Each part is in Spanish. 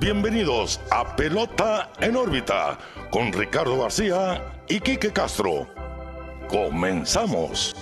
bienvenidos a Pelota en órbita con Ricardo García y Quique Castro. Comenzamos.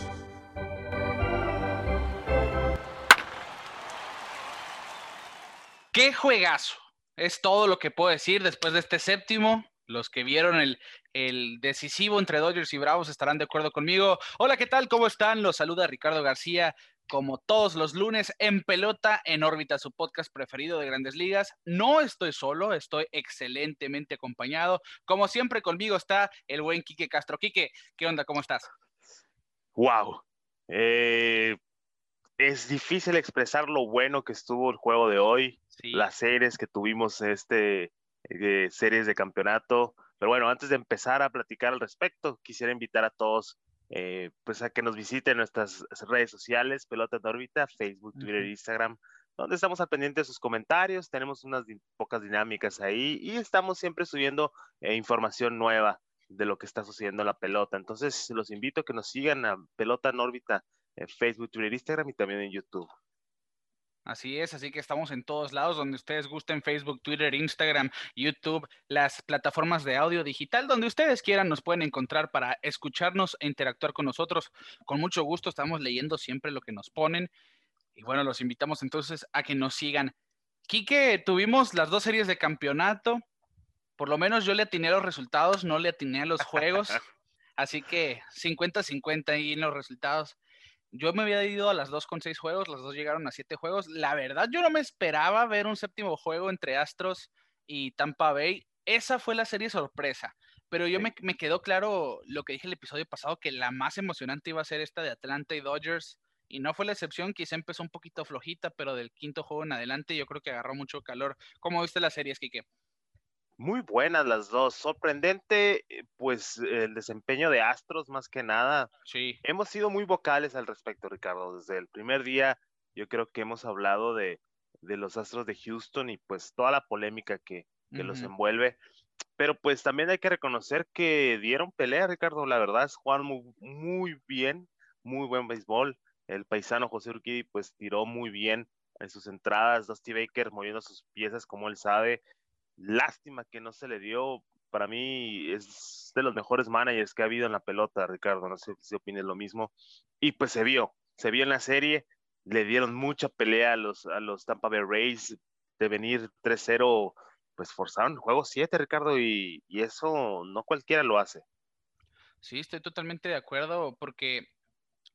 ¡Qué juegazo! Es todo lo que puedo decir después de este séptimo. Los que vieron el, el, decisivo entre Dodgers y Bravos estarán de acuerdo conmigo. Hola, ¿qué tal? ¿Cómo están? Los saluda Ricardo García, como todos los lunes, en pelota en órbita, su podcast preferido de grandes ligas. No estoy solo, estoy excelentemente acompañado. Como siempre, conmigo está el buen Quique Castro. Quique, ¿qué onda? ¿Cómo estás? Wow. Eh, es difícil expresar lo bueno que estuvo el juego de hoy, las series que tuvimos, este, eh, series de campeonato. Pero bueno, antes de empezar a platicar al respecto, quisiera invitar a todos eh, pues a que nos visiten nuestras redes sociales, Pelota en órbita, Facebook, Twitter, Instagram, donde estamos al pendiente de sus comentarios, tenemos unas pocas dinámicas ahí y estamos siempre subiendo eh, información nueva de lo que está sucediendo en la pelota. Entonces, los invito a que nos sigan a Pelota en órbita en Facebook, Twitter, Instagram y también en YouTube. Así es, así que estamos en todos lados donde ustedes gusten, Facebook, Twitter, Instagram, YouTube, las plataformas de audio digital, donde ustedes quieran nos pueden encontrar para escucharnos e interactuar con nosotros. Con mucho gusto estamos leyendo siempre lo que nos ponen. Y bueno, los invitamos entonces a que nos sigan. Quique, tuvimos las dos series de campeonato. Por lo menos yo le atiné a los resultados, no le atiné a los juegos. Así que 50-50 ahí en los resultados. Yo me había ido a las dos con seis juegos, las dos llegaron a siete juegos. La verdad, yo no me esperaba ver un séptimo juego entre Astros y Tampa Bay. Esa fue la serie sorpresa. Pero yo me, me, quedó claro lo que dije el episodio pasado, que la más emocionante iba a ser esta de Atlanta y Dodgers. Y no fue la excepción, quizá empezó un poquito flojita, pero del quinto juego en adelante yo creo que agarró mucho calor. ¿Cómo viste la serie, Kike? Muy buenas las dos. Sorprendente, eh, pues el desempeño de Astros más que nada. Sí. Hemos sido muy vocales al respecto, Ricardo. Desde el primer día yo creo que hemos hablado de, de los Astros de Houston y pues toda la polémica que, que los envuelve. Pero pues también hay que reconocer que dieron pelea, Ricardo. La verdad es Juan muy, muy bien, muy buen béisbol. El paisano José Urquidi pues tiró muy bien en sus entradas. Dusty Baker moviendo sus piezas como él sabe. Lástima que no se le dio. Para mí es de los mejores managers que ha habido en la pelota, Ricardo. No sé si opines lo mismo. Y pues se vio, se vio en la serie. Le dieron mucha pelea a los, a los Tampa Bay Rays de venir 3-0. Pues forzaron el juego 7, Ricardo, y, y eso no cualquiera lo hace. Sí, estoy totalmente de acuerdo porque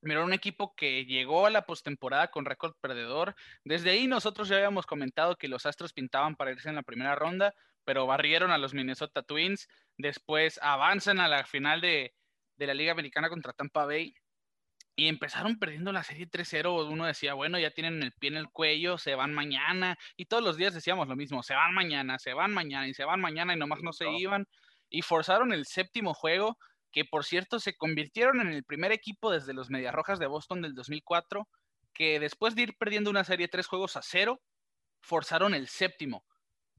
Mira, un equipo que llegó a la postemporada con récord perdedor. Desde ahí nosotros ya habíamos comentado que los Astros pintaban para irse en la primera ronda, pero barrieron a los Minnesota Twins. Después avanzan a la final de, la Liga Americana contra Tampa Bay y empezaron perdiendo la serie 3-0. Uno decía, bueno, ya tienen el pie en el cuello, se van mañana. Y todos los días decíamos lo mismo, se van mañana, se van mañana y se van mañana y nomás no se iban. Y forzaron el séptimo juego que por cierto se convirtieron en el primer equipo desde los Medias Rojas de Boston del 2004, que después de ir perdiendo una serie tres juegos a cero, forzaron el séptimo,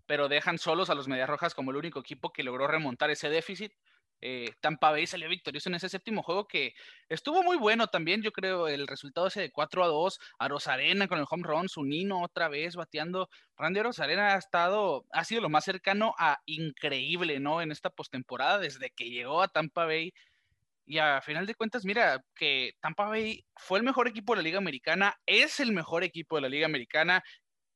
pero dejan solos a los Medias Rojas como el único equipo que logró remontar ese déficit eh, Tampa Bay salió victorioso en ese séptimo juego que estuvo muy bueno también, yo creo, el resultado ese de 4 a 2, a Rosarena con el home run, su Nino otra vez bateando, Randy Rosarena ha estado, ha sido lo más cercano a increíble, ¿no? En esta postemporada, desde que llegó a Tampa Bay, y a final de cuentas, mira, que Tampa Bay fue el mejor equipo de la Liga Americana, es el mejor equipo de la Liga Americana,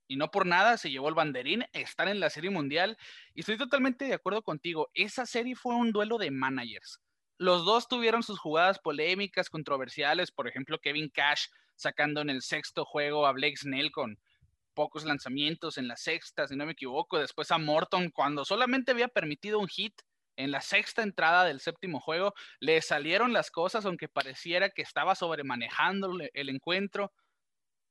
y no por nada se llevó el banderín, están en la Serie Mundial y estoy totalmente de acuerdo contigo, esa serie fue un duelo de managers. Los dos tuvieron sus jugadas polémicas, controversiales, por ejemplo, Kevin Cash sacando en el sexto juego a Blake Snell con pocos lanzamientos en la sexta, si no me equivoco, después a Morton cuando solamente había permitido un hit en la sexta entrada del séptimo juego, le salieron las cosas aunque pareciera que estaba sobremanejando el encuentro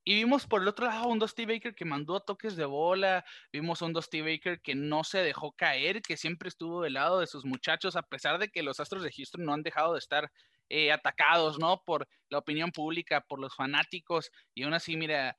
y vimos por el otro lado un Dusty Baker que mandó toques de bola, vimos un Dusty Baker que no se dejó caer, que siempre estuvo del lado de sus muchachos, a pesar de que los Astros de Houston no han dejado de estar eh, atacados, ¿no? Por la opinión pública, por los fanáticos, y aún así, mira,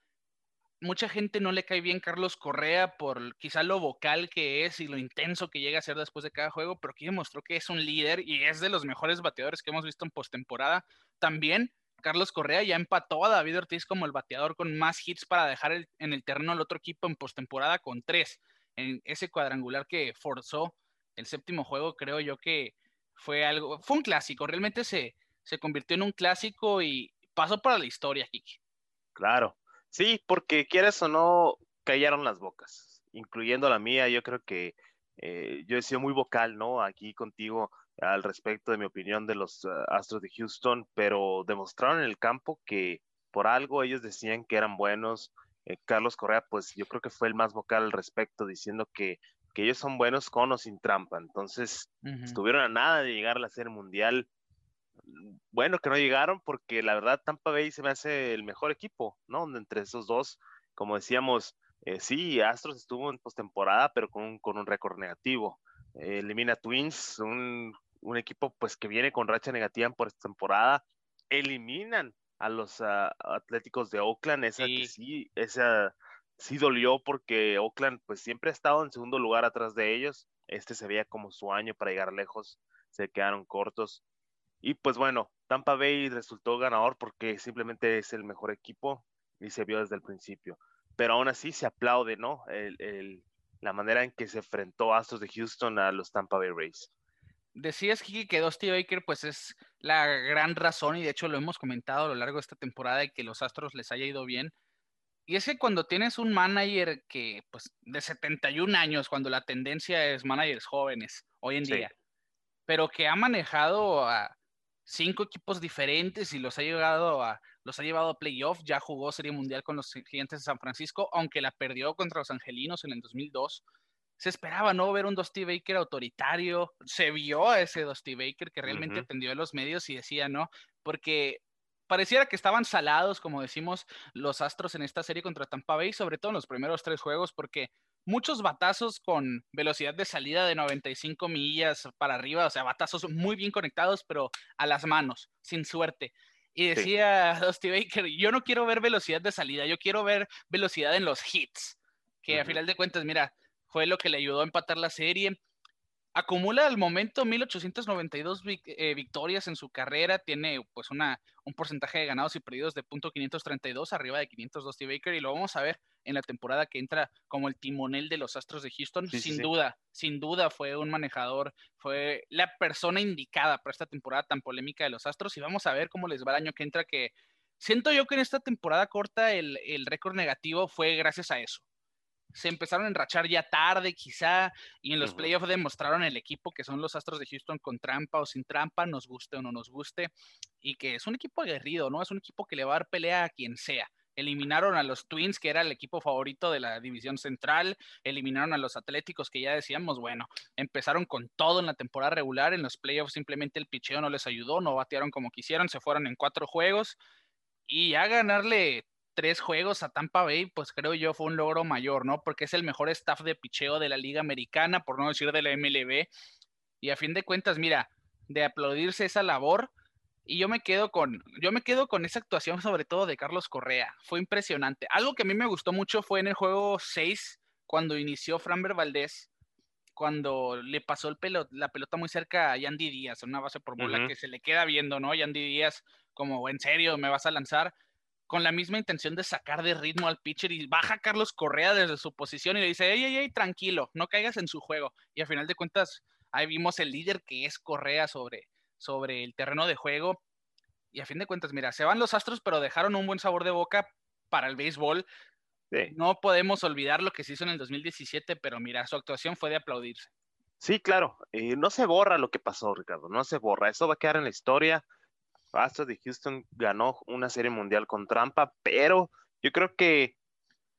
mucha gente no le cae bien Carlos Correa por quizá lo vocal que es y lo intenso que llega a ser después de cada juego, pero aquí demostró que es un líder y es de los mejores bateadores que hemos visto en postemporada. También Carlos Correa ya empató a David Ortiz como el bateador con más hits para dejar en el terreno al otro equipo en postemporada con tres. en ese cuadrangular que forzó el séptimo juego, creo yo que fue algo, fue un clásico, realmente se, se convirtió en un clásico y pasó para la historia, Kiki. Claro, sí, porque quieras o no, callaron las bocas, incluyendo la mía, yo creo que eh, yo he sido muy vocal, ¿no? Aquí contigo al respecto de mi opinión de los uh, Astros de Houston, pero demostraron en el campo que por algo ellos decían que eran buenos. Eh, Carlos Correa, pues yo creo que fue el más vocal al respecto, diciendo que, que ellos son buenos con o sin trampa. Entonces, estuvieron a nada de llegar a la Serie Mundial. Bueno, que no llegaron porque la verdad Tampa Bay se me hace el mejor equipo, ¿no? Entre esos dos, como decíamos, eh, sí, Astros estuvo en postemporada, pero con un, con un récord negativo. elimina Twins, un un equipo pues que viene con racha negativa por esta temporada, eliminan a los ah, Atléticos de Oakland, esa sí. que sí, esa sí dolió porque Oakland pues siempre ha estado en segundo lugar atrás de ellos, este se veía como su año para llegar lejos, se quedaron cortos y pues bueno, Tampa Bay resultó ganador porque simplemente es el mejor equipo y se vio desde el principio, pero aún así se aplaude, ¿no? El, la manera en que se enfrentó Astros de Houston a los Tampa Bay Rays decías, Kiki, que Dusty Baker pues es la gran razón y de hecho lo hemos comentado a lo largo de esta temporada de que los Astros les haya ido bien. Y es que cuando tienes un manager que pues de 71 años, cuando la tendencia es managers jóvenes hoy en día, pero que ha manejado a cinco equipos diferentes y los ha llevado a los ha llevado a playoff, ya jugó Serie Mundial con los Gigantes de San Francisco, aunque la perdió contra los Angelinos en el 2002 se esperaba no ver un Dusty Baker autoritario, se vio a ese Dusty Baker que realmente atendió a los medios y decía no, porque pareciera que estaban salados, como decimos, los Astros en esta serie contra Tampa Bay, sobre todo en los primeros tres juegos, porque muchos batazos con velocidad de salida de 95 millas para arriba, o sea, batazos muy bien conectados, pero a las manos, sin suerte. Y decía Dusty Baker, yo no quiero ver velocidad de salida, yo quiero ver velocidad en los hits, que a final de cuentas, mira, fue lo que le ayudó a empatar la serie. Acumula al momento 1892 eh, victorias en su carrera, tiene pues una, un porcentaje de ganados y perdidos de .532 arriba de 502 T. Baker y lo vamos a ver en la temporada que entra como el timonel de los Astros de Houston. sin duda, sin duda fue un manejador, fue la persona indicada para esta temporada tan polémica de los Astros y vamos a ver cómo les va el año que entra que siento yo que en esta temporada corta el, el récord negativo fue gracias a eso se empezaron a enrachar ya tarde quizá y en los playoffs demostraron el equipo que son los Astros de Houston con trampa o sin trampa, nos guste o no nos guste, y que es un equipo aguerrido, ¿no? Es un equipo que le va a dar pelea a quien sea. Eliminaron a los Twins, que era el equipo favorito de la división central, eliminaron a los Atléticos, que ya decíamos, bueno, empezaron con todo en la temporada regular, en los playoffs simplemente el picheo no les ayudó, no batearon como quisieron, se fueron en cuatro juegos, y ya ganarle tres juegos a Tampa Bay, pues creo yo fue un logro mayor, ¿no? Porque es el mejor staff de picheo de la Liga Americana, por no decir de la MLB. Y a fin de cuentas, mira, de aplaudirse esa labor, y yo me quedo con, yo me quedo con esa actuación sobre todo de Carlos Correa. Fue impresionante. Algo que a mí me gustó mucho fue en el juego 6, cuando inició Framber Valdés, cuando le pasó el la pelota muy cerca a Yandy Díaz, una base por bola que se le queda viendo, ¿no? Yandy Díaz, como, en serio, me vas a lanzar con la misma intención de sacar de ritmo al pitcher y baja Carlos Correa desde su posición y le dice, ey, ey, ey, tranquilo, no caigas en su juego. Y al final de cuentas, ahí vimos el líder que es Correa sobre, sobre el terreno de juego. Y a fin de cuentas, mira, se van los Astros, pero dejaron un buen sabor de boca para el béisbol. No podemos olvidar lo que se hizo en el 2017, pero mira, su actuación fue de aplaudirse. Sí, claro, y no se borra lo que pasó, Ricardo, no se borra, eso va a quedar en la historia. Astros de Houston ganó una serie mundial con trampa, pero yo creo que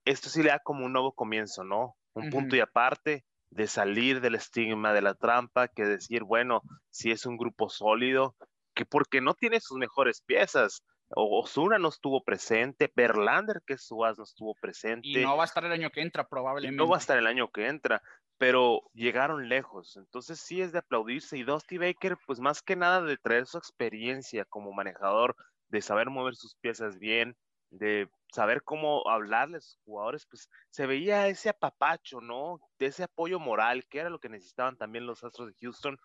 esto sí le da como un nuevo comienzo, ¿no? Un punto y aparte de salir del estigma de la trampa, que decir, bueno, si es un grupo sólido, que porque no tiene sus mejores piezas, Osuna no estuvo presente, Berlander, que es su as, no estuvo presente. Y no va a estar el año que entra, probablemente. no va a estar el año que entra pero llegaron lejos. Entonces sí es de aplaudirse. Y Dusty Baker, pues más que nada de traer su experiencia como manejador, de saber mover sus piezas bien, de saber cómo hablarles a sus jugadores, pues se veía ese apapacho, ¿no? De ese apoyo moral, que era lo que necesitaban también los Astros de Houston.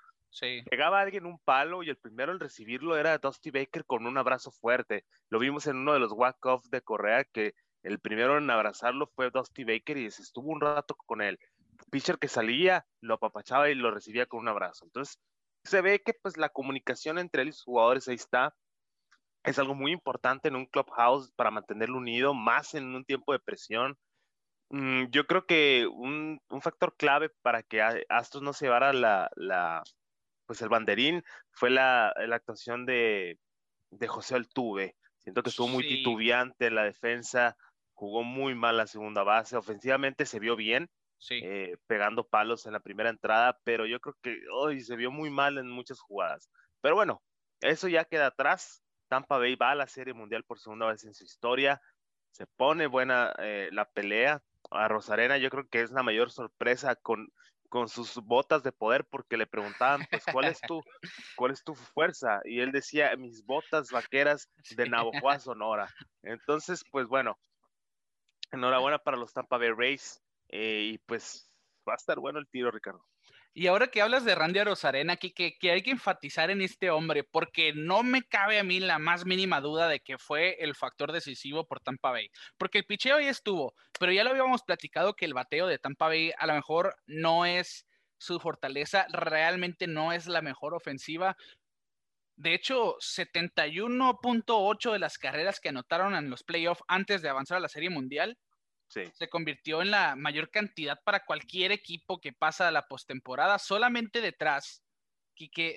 Llegaba alguien un palo y el primero en recibirlo era Dusty Baker con un abrazo fuerte. Lo vimos en uno de los walk-off de Correa, que el primero en abrazarlo fue Dusty Baker y se estuvo un rato con él pitcher que salía lo apapachaba y lo recibía con un abrazo. Entonces, se ve que pues la comunicación entre él y sus jugadores ahí está. Es algo muy importante en un clubhouse para mantenerlo unido, más en un tiempo de presión. Mm, yo creo que un, un, factor clave para que Astros no se llevara la, la pues el banderín fue la, la actuación de, de, José Altuve. Siento que estuvo muy titubeante en la defensa, jugó muy mal la segunda base, ofensivamente se vio bien, eh, pegando palos en la primera entrada, pero yo creo que hoy se vio muy mal en muchas jugadas. Pero bueno, eso ya queda atrás. Tampa Bay va a la Serie Mundial por segunda vez en su historia. Se pone buena eh, la pelea. A Rosarena yo creo que es la mayor sorpresa con, con sus botas de poder porque le preguntaban, pues, ¿cuál es tu, cuál es tu fuerza? Y él decía, mis botas vaqueras de Navajo, Sonora. Entonces, pues bueno, enhorabuena para los Tampa Bay Rays. Eh, y pues va a estar bueno el tiro, Ricardo. Y ahora que hablas de Randy Arozarena, aquí que, hay que enfatizar en este hombre, porque no me cabe a mí la más mínima duda de que fue el factor decisivo por Tampa Bay. Porque el picheo ahí estuvo, pero ya lo habíamos platicado que el bateo de Tampa Bay a lo mejor no es su fortaleza, realmente no es la mejor ofensiva. De hecho, 71.8 de las carreras que anotaron en los playoffs antes de avanzar a la Serie Mundial se convirtió en la mayor cantidad para cualquier equipo que pasa a la postemporada, solamente detrás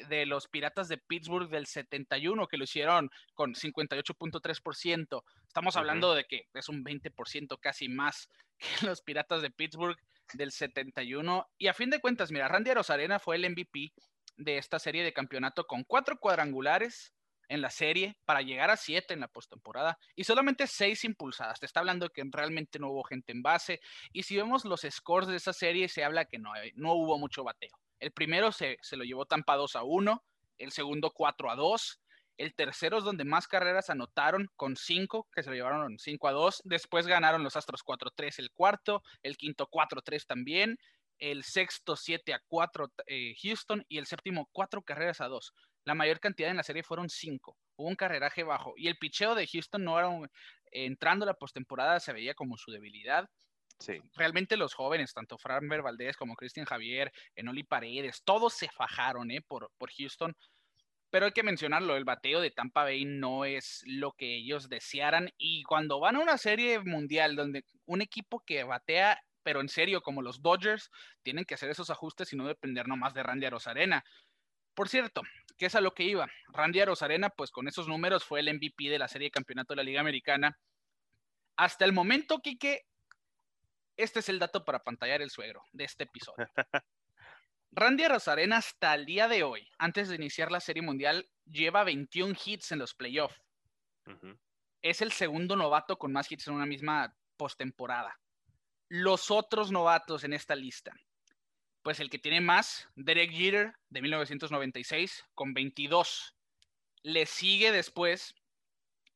de los Piratas de Pittsburgh del 71, que lo hicieron con 58.3%. Estamos hablando de que es un 20% casi más que los Piratas de Pittsburgh del 71. Y a fin de cuentas, mira, Randy Arozarena fue el MVP de esta serie de campeonato con cuatro cuadrangulares, en la serie para llegar a siete en la postemporada y solamente seis impulsadas. Te está hablando que realmente no hubo gente en base. Y si vemos los scores de esa serie, se habla que no, no hubo mucho bateo. El primero se, se lo llevó Tampa 2 a 1, el segundo 4 a 2. El tercero es donde más carreras anotaron con cinco, que se lo llevaron 5 a 2. Después ganaron los Astros 4-3 el cuarto, el quinto 4-3 también, el sexto 7 a 4 eh, Houston y el séptimo 4 carreras a 2. La mayor cantidad en la serie fueron cinco. Hubo un carreraje bajo. Y el picheo de Houston no era un, entrando a la postemporada se veía como su debilidad. Sí. Realmente los jóvenes, tanto Framber Valdés como Cristian Javier, Enoli Paredes, todos se fajaron ¿eh? por, por Houston. Pero hay que mencionarlo, el bateo de Tampa Bay no es lo que ellos desearan. Y cuando van a una serie mundial donde un equipo que batea, pero en serio, como los Dodgers, tienen que hacer esos ajustes y no depender nomás de Randy Arozarena. Por cierto, ¿qué es a lo que iba? Randy Arozarena, pues con esos números fue el MVP de la serie de campeonato de la Liga Americana. Hasta el momento, Quique, este es el dato para pantallar el suegro de este episodio. Randy Arozarena hasta el día de hoy, antes de iniciar la serie mundial, lleva 21 hits en los playoffs. Es el segundo novato con más hits en una misma postemporada. Los otros novatos en esta lista, pues el que tiene más, Derek Jeter, de 1996, con 22. Le sigue después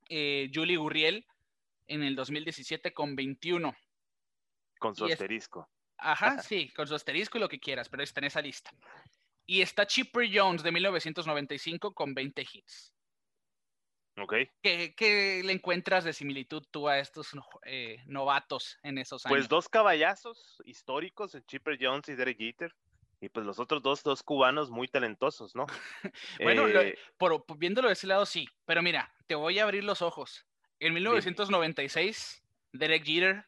eh, Julie Gurriel en el 2017 con 21. Con su asterisco. Ajá, sí, con su asterisco y lo que quieras, pero está en esa lista. Y está Chipper Jones de 1995 con 20 hits. Ok. ¿Qué, le encuentras de similitud tú a estos eh, novatos en esos pues años? Pues dos caballazos históricos, Chipper Jones y Derek Jeter. Y pues los otros dos, dos cubanos muy talentosos, ¿no? bueno, eh, por, viéndolo de ese lado sí, pero mira, te voy a abrir los ojos. En 1996, Derek Jeter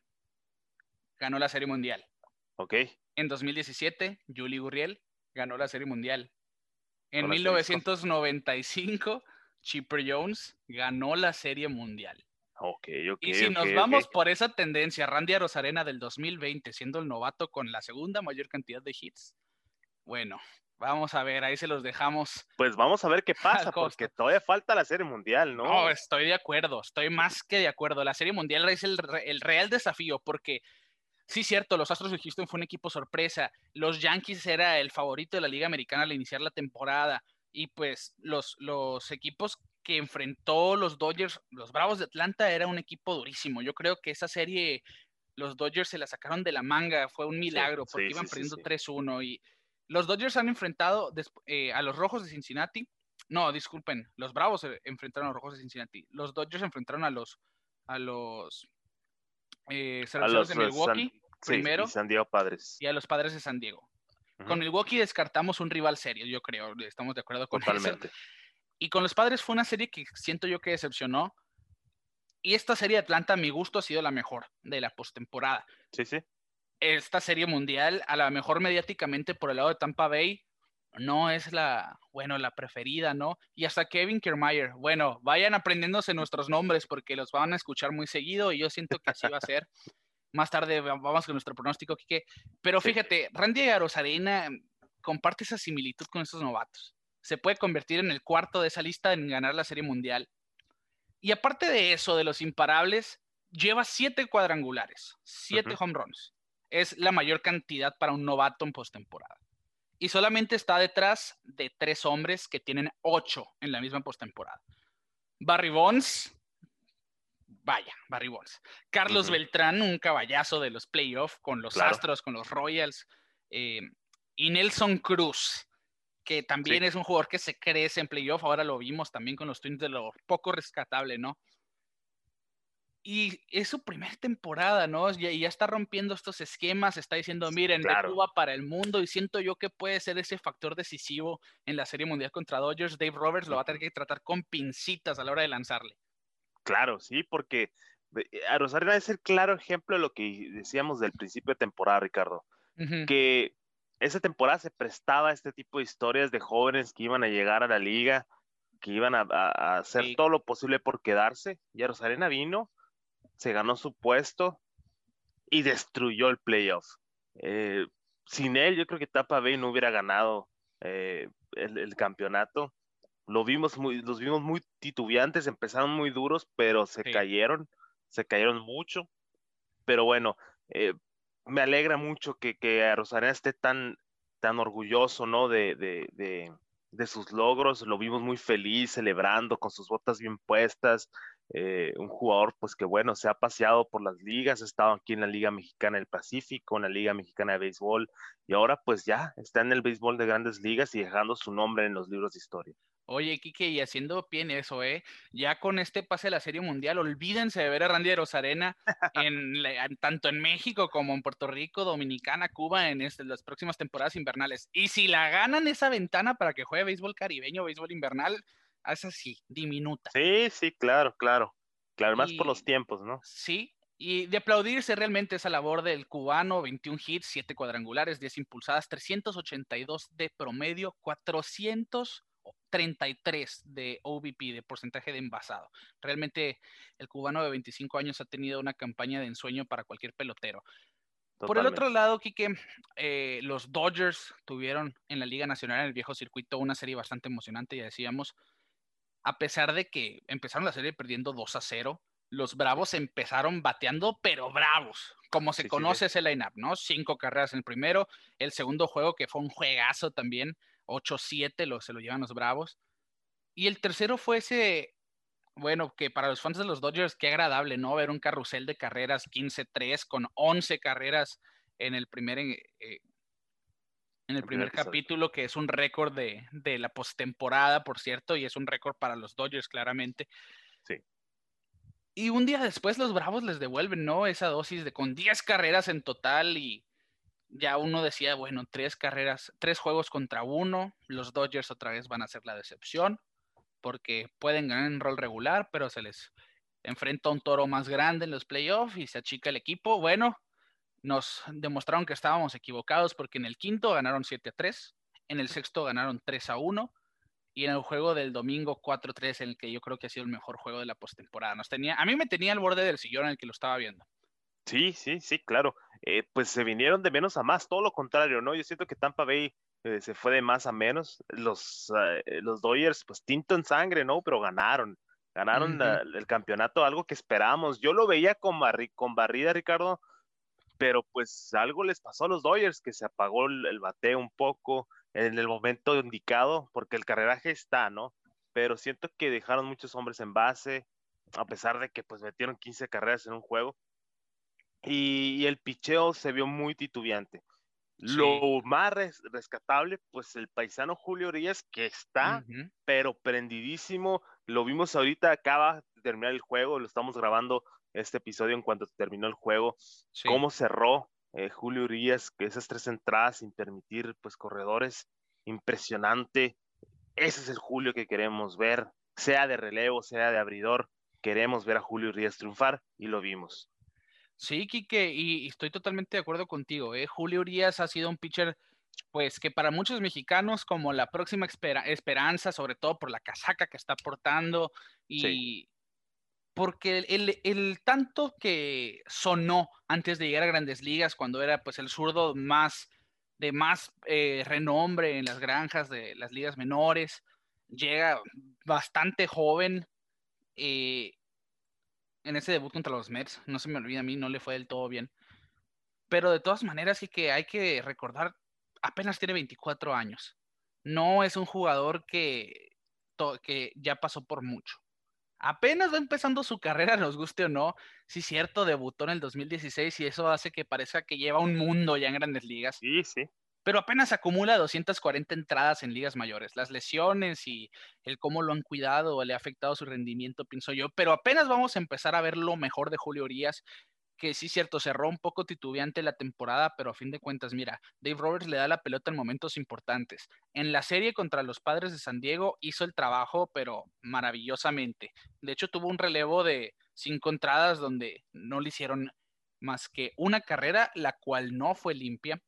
ganó la Serie Mundial. Ok. En 2017, Julie Gurriel ganó la Serie Mundial. En 1995, Chipper Jones ganó la Serie Mundial. Ok, ok. Y si nos vamos por esa tendencia, Randy Arozarena del 2020 siendo el novato con la segunda mayor cantidad de hits, bueno, vamos a ver, ahí se los dejamos. Pues vamos a ver qué pasa, porque todavía falta la Serie Mundial, ¿no? No, estoy de acuerdo, estoy más que de acuerdo. La Serie Mundial es el, el real desafío, porque sí, cierto, los Astros de Houston fue un equipo sorpresa. Los Yankees era el favorito de la Liga Americana al iniciar la temporada y pues los, los equipos que enfrentó los Dodgers, los Bravos de Atlanta, era un equipo durísimo. Yo creo que esa serie, los Dodgers se la sacaron de la manga, fue un milagro, porque iban perdiendo 3-1. Y los Dodgers han enfrentado eh, a los Rojos de Cincinnati. No, disculpen, los Bravos enfrentaron a los Rojos de Cincinnati. Los Dodgers enfrentaron a los a los eh, de Milwaukee. primero. y San Diego Padres. Y a los Padres de San Diego. Con Milwaukee descartamos un rival serio, yo creo, estamos de acuerdo con Totalmente. eso. Y con los Padres fue una serie que siento yo que decepcionó. Y esta serie de Atlanta, a mi gusto, ha sido la mejor de la postemporada. Sí, sí. Esta serie mundial, a la mejor mediáticamente por el lado de Tampa Bay, no es la, bueno, la preferida, ¿no? Y hasta Kevin Kiermaier, bueno, vayan aprendiéndose nuestros nombres porque los van a escuchar muy seguido y yo siento que así va a ser. Más tarde vamos con nuestro pronóstico, Kike. Pero fíjate, Randy Arozarena comparte esa similitud con estos novatos. Se puede convertir en el cuarto de esa lista en ganar la Serie Mundial. Y aparte de eso, de los imparables, lleva siete cuadrangulares, siete home runs. Es la mayor cantidad para un novato en postemporada. Y solamente está detrás de tres hombres que tienen ocho en la misma postemporada. Barry Bonds, vaya, Barry Bonds. Carlos Beltrán, un caballazo de los playoffs con los Astros, con los Royals. Eh, y Nelson Cruz, que también es un jugador que se crece en playoff. Ahora lo vimos también con los Twins de lo poco rescatable, ¿no? Y es su primera temporada, ¿no? Y ya está rompiendo estos esquemas, está diciendo, miren, de Cuba para el mundo, y siento yo que puede ser ese factor decisivo en la Serie Mundial contra Dodgers. Dave Roberts lo va a tener que tratar con pincitas a la hora de lanzarle. Claro, sí, porque eh, a Rosario es el claro ejemplo de lo que decíamos del principio de temporada, Ricardo. Que esa temporada se prestaba a este tipo de historias de jóvenes que iban a llegar a la liga, que iban a, hacer todo lo posible por quedarse. Y a Rosarena vino, se ganó su puesto y destruyó el playoff. Eh, sin él, yo creo que Tapa Bay no hubiera ganado eh, el, campeonato lo vimos muy, los vimos muy titubeantes, empezaron muy duros, pero se cayeron, se cayeron mucho. Pero bueno, eh, me alegra mucho que, que Rosarena esté tan, tan orgulloso, ¿no? De, de, de, de, sus logros, lo vimos muy feliz, celebrando con sus botas bien puestas. Eh, un jugador, pues que bueno, se ha paseado por las ligas, ha estado aquí en la Liga Mexicana del Pacífico, en la Liga Mexicana de Béisbol, y ahora pues ya está en el béisbol de grandes ligas y dejando su nombre en los libros de historia. Oye, Kike, y haciendo pie en eso, ¿eh? Ya con este pase a la Serie Mundial, olvídense de ver a Randy de Rosarena en, tanto en México como en Puerto Rico, Dominicana, Cuba en este, las próximas temporadas invernales. Y si la ganan esa ventana para que juegue béisbol caribeño, béisbol invernal, es así, diminuta. Sí, sí, claro, claro. Claro, más por los tiempos, ¿no? Sí, y de aplaudirse realmente esa labor del cubano, 21 hits, 7 cuadrangulares, 10 impulsadas, 382 de promedio, 400 33 de OVP, de porcentaje de envasado. Realmente el cubano de 25 años ha tenido una campaña de ensueño para cualquier pelotero. Por el otro lado, Quique, eh, los Dodgers tuvieron en la Liga Nacional, en el viejo circuito, una serie bastante emocionante, ya decíamos, a pesar de que empezaron la serie perdiendo 2 a 0, los Bravos empezaron bateando, pero bravos, como se conoce ese line-up, ¿no? Cinco carreras en el primero, el segundo juego que fue un juegazo también, 8-7 lo, se lo llevan los Bravos. Y el tercero fue ese, bueno, que para los fans de los Dodgers, qué agradable, ¿no? Ver un carrusel de carreras 15-3 con 11 carreras en el primer, eh, en el primer, capítulo, que es un récord de, de la postemporada, por cierto, y es un récord para los Dodgers, claramente. Sí. Y un día después los Bravos les devuelven, ¿no? Esa dosis de con 10 carreras en total y ya uno decía, bueno, tres carreras, tres juegos contra uno, los Dodgers otra vez van a ser la decepción, porque pueden ganar en rol regular, pero se les enfrenta un toro más grande en los playoffs y se achica el equipo. Bueno, nos demostraron que estábamos equivocados porque en el quinto ganaron 7 a 3, en el sexto ganaron 3 a 1 y en el juego del domingo 4-3 en el que yo creo que ha sido el mejor juego de la postemporada. Nos tenía, a mí me tenía al borde del sillón en el que lo estaba viendo. Sí, sí, sí, claro. Eh, pues se vinieron de menos a más, todo lo contrario, ¿no? Yo siento que Tampa Bay eh, se fue de más a menos. Los, uh, los Dodgers, pues tinto en sangre, ¿no? Pero ganaron, ganaron el campeonato, algo que esperábamos. Yo lo veía con, con barrida, Ricardo, pero pues algo les pasó a los Dodgers, que se apagó el, el bateo un poco en el momento indicado, porque el carreraje está, ¿no? Pero siento que dejaron muchos hombres en base, a pesar de que pues metieron 15 carreras en un juego y, el picheo se vio muy titubeante. Lo más rescatable, pues el paisano Julio Urias, que está, pero prendidísimo. Lo vimos ahorita, acaba de terminar el juego, lo estamos grabando este episodio en cuanto terminó el juego. Cómo cerró eh, Julio Urias, que esas tres entradas sin permitir pues corredores, impresionante. Ese es el Julio que queremos ver, sea de relevo, sea de abridor, queremos ver a Julio Urias triunfar y lo vimos. Sí, Quique, y, estoy totalmente de acuerdo contigo. ¿eh? Julio Urias ha sido un pitcher, pues que para muchos mexicanos, como la próxima esperanza, sobre todo por la casaca que está portando y porque el, tanto que sonó antes de llegar a Grandes Ligas, cuando era pues el zurdo más de más eh, renombre en las granjas de las ligas menores, llega bastante joven. Eh, en ese debut contra los Mets, no se me olvida a mí, no le fue del todo bien. Pero de todas maneras sí que hay que recordar, apenas tiene 24 años. No es un jugador que, que ya pasó por mucho. Apenas va empezando su carrera, nos guste o no. Sí, cierto, debutó en el 2016 y eso hace que parezca que lleva un mundo ya en grandes ligas. Sí, sí pero apenas acumula 240 entradas en ligas mayores. Las lesiones y el cómo lo han cuidado le ha afectado su rendimiento, pienso yo, pero apenas vamos a empezar a ver lo mejor de Julio Urias, que sí, cierto, cerró un poco titubeante la temporada, pero a fin de cuentas, mira, Dave Roberts le da la pelota en momentos importantes. En la serie contra los padres de San Diego hizo el trabajo, pero maravillosamente. De hecho, tuvo un relevo de cinco entradas donde no le hicieron más que una carrera, la cual no fue limpia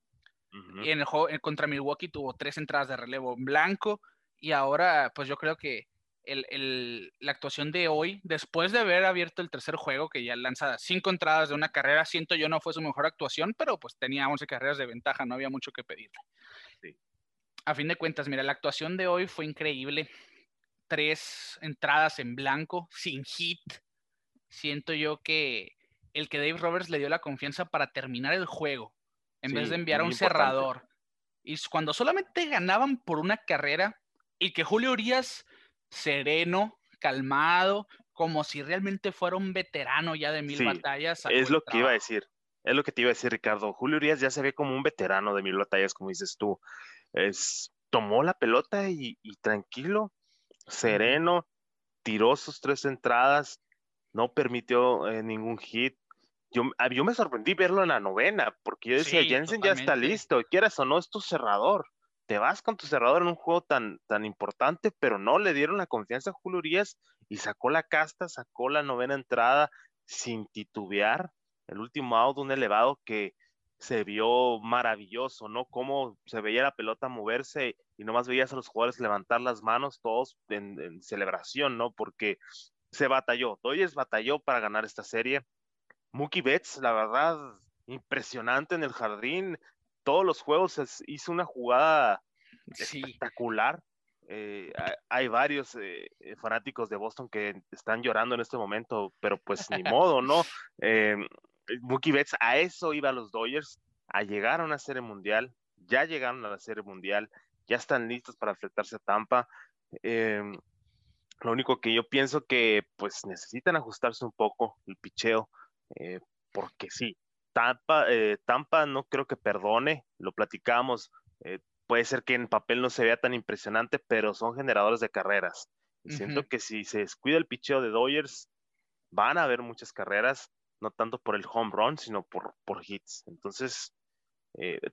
y en el juego contra Milwaukee tuvo tres entradas de relevo en blanco. Y ahora, pues yo creo que el, la actuación de hoy, después de haber abierto el tercer juego, que ya lanza cinco entradas de una carrera, siento yo no fue su mejor actuación, pero pues tenía 11 carreras de ventaja, no había mucho que pedirle. A fin de cuentas, mira, la actuación de hoy fue increíble. Tres entradas en blanco, sin hit. Siento yo que el que Dave Roberts le dio la confianza para terminar el juego en vez de enviar a un cerrador. Y cuando solamente ganaban por una carrera y que Julio Urias, sereno, calmado, como si realmente fuera un veterano ya de mil batallas. Es lo que iba a decir. Es lo que te iba a decir, Ricardo. Julio Urias ya se ve como un veterano de mil batallas, como dices tú. Es, tomó la pelota y, tranquilo, sereno, tiró sus tres entradas, no permitió eh, ningún hit, Ah, yo, me sorprendí verlo en la novena, porque yo decía, Jensen ya está listo, quieras o no, es tu cerrador. Te vas con tu cerrador en un juego tan, tan importante, pero no le dieron la confianza a Julio Urias y sacó la casta, sacó la novena entrada sin titubear. El último out, un elevado que se vio maravilloso, ¿no? Cómo se veía la pelota moverse y nomás veías a los jugadores levantar las manos, todos en, en celebración, ¿no? Porque se batalló, Doyes batalló para ganar esta serie Mookie Betts, la verdad, impresionante en el jardín. Todos los juegos hizo una jugada espectacular. Eh, hay varios eh, eh, fanáticos de Boston que están llorando en este momento, pero pues ni modo, ¿no? Mookie Betts a eso iba a los Dodgers, a llegar a una serie mundial, ya llegaron a la serie mundial, ya están listos para enfrentarse a Tampa. lo único que yo pienso que pues necesitan ajustarse un poco el picheo. Eh, porque sí, Tampa, eh, Tampa no creo que perdone, lo platicamos, eh, puede ser que en papel no se vea tan impresionante, pero son generadores de carreras. Siento que si se descuida el picheo de Dodgers, van a haber muchas carreras, no tanto por el home run, sino por, por hits. Entonces,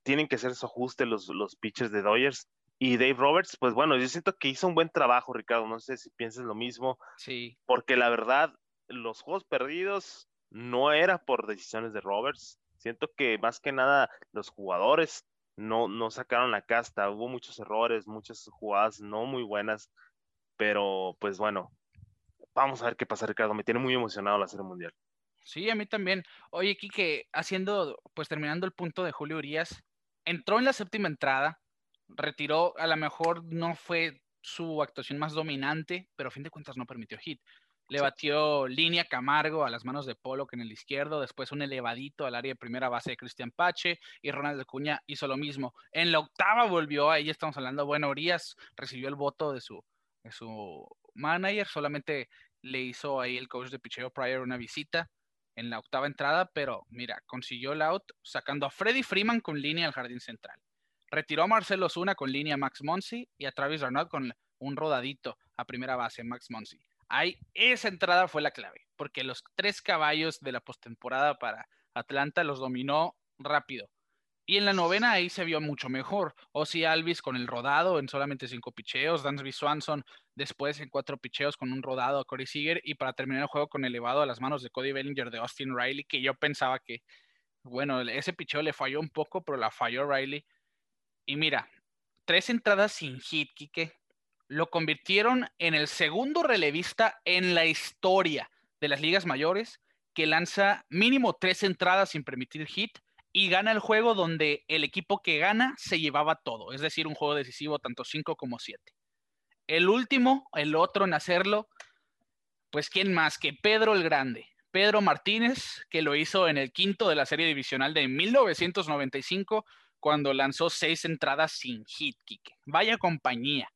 tienen que hacer su ajuste los, los pitchers de Dodgers. Y Dave Roberts, pues bueno, yo siento que hizo un buen trabajo, Ricardo. No sé si piensas lo mismo. Sí. Porque la verdad, los juegos perdidos no era por decisiones de Roberts. Siento que más que nada los jugadores no, no sacaron la casta. Hubo muchos errores, muchas jugadas no muy buenas, pero pues bueno, vamos a ver qué pasa, Ricardo. Me tiene muy emocionado la Serie Mundial. Sí, a mí también. Oye, Kike, haciendo, pues terminando el punto de Julio Urias, entró en la séptima entrada, retiró, a lo mejor no fue su actuación más dominante, pero a fin de cuentas no permitió hit. Le batió línea Camargo a las manos de Polo que en el izquierdo, después un elevadito al área de primera base de Cristian Pache y Ronald Acuña hizo lo mismo. En la octava volvió, ahí estamos hablando, bueno, Urias recibió el voto de su, de su manager, solamente le hizo ahí el coach de picheo Pryor una visita en la octava entrada, pero mira, consiguió el out sacando a Freddy Freeman con línea al jardín central. Retiró a Marcelo Zuna con línea Max Monsi y a Travis Arnold con un rodadito a primera base Max Monsi esa entrada fue la clave, porque los tres caballos de la postemporada para Atlanta los dominó rápido. Y en la novena ahí se vio mucho mejor. Ozzy Alvis con el rodado en solamente cinco picheos. Dansby Swanson después en cuatro picheos con un rodado a Corey Seager. Y para terminar el juego con elevado a las manos de Cody Bellinger de Austin Riley, que yo pensaba que, bueno, ese picheo le falló un poco, pero la falló Riley. Y mira, tres entradas sin hit, Kike. Lo convirtieron en el segundo relevista en la historia de las ligas mayores que lanza mínimo tres entradas sin permitir hit y gana el juego donde el equipo que gana se llevaba todo, es decir, un juego decisivo tanto 5 como 7. El último, el otro en hacerlo, pues quién más que Pedro el Grande, Pedro Martínez, que lo hizo en el quinto de la serie divisional de 1995 cuando lanzó seis entradas sin hit, Kike. Vaya compañía.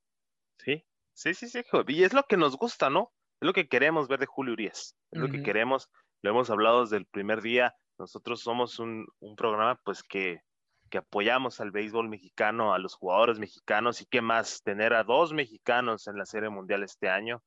Sí, sí, sí, sí, y es lo que nos gusta, ¿no? Es lo que queremos ver de Julio Urias, es lo que queremos, lo hemos hablado desde el primer día, nosotros somos un, programa pues que, apoyamos al béisbol mexicano, a los jugadores mexicanos y qué más, tener a dos mexicanos en la Serie Mundial este año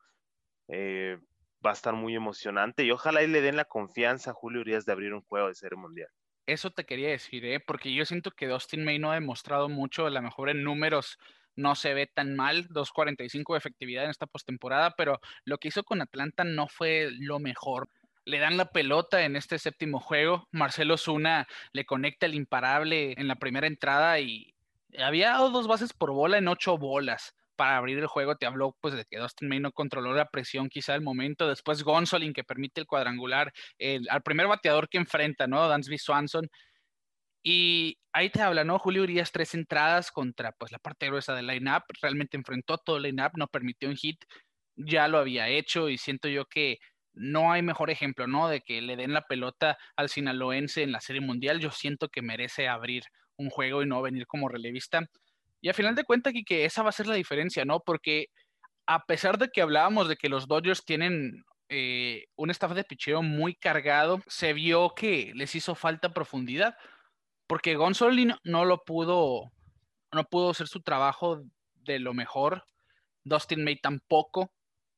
eh, va a estar muy emocionante y ojalá y le den la confianza a Julio Urias de abrir un juego de Serie Mundial. Eso te quería decir, ¿eh? porque yo siento que Dustin May no ha demostrado mucho, a lo mejor en números no se ve tan mal, 2.45 de efectividad en esta postemporada, pero lo que hizo con Atlanta no fue lo mejor le dan la pelota en este séptimo juego. Marcelo Zuna le conecta el imparable en la primera entrada y había dos bases por bola en ocho bolas. Para abrir el juego te habló pues de que Dustin May no controló la presión quizá al momento. Después Gonzolin que permite el cuadrangular al primer bateador que enfrenta, ¿no? Dansby Swanson. Y ahí te habla, ¿no? Julio Urias tres entradas contra pues la parte gruesa del line-up. Realmente enfrentó todo el line-up, no permitió un hit. Ya lo había hecho y siento yo que no hay mejor ejemplo, ¿no? De que le den la pelota al sinaloense en la Serie Mundial. Yo siento que merece abrir un juego y no venir como relevista. Y a final de cuentas, que esa va a ser la diferencia, ¿no? Porque a pesar de que hablábamos de que los Dodgers tienen eh, un staff de picheo muy cargado, se vio que les hizo falta profundidad. Porque Gonzolin no lo pudo, no pudo hacer su trabajo de lo mejor. Dustin May tampoco.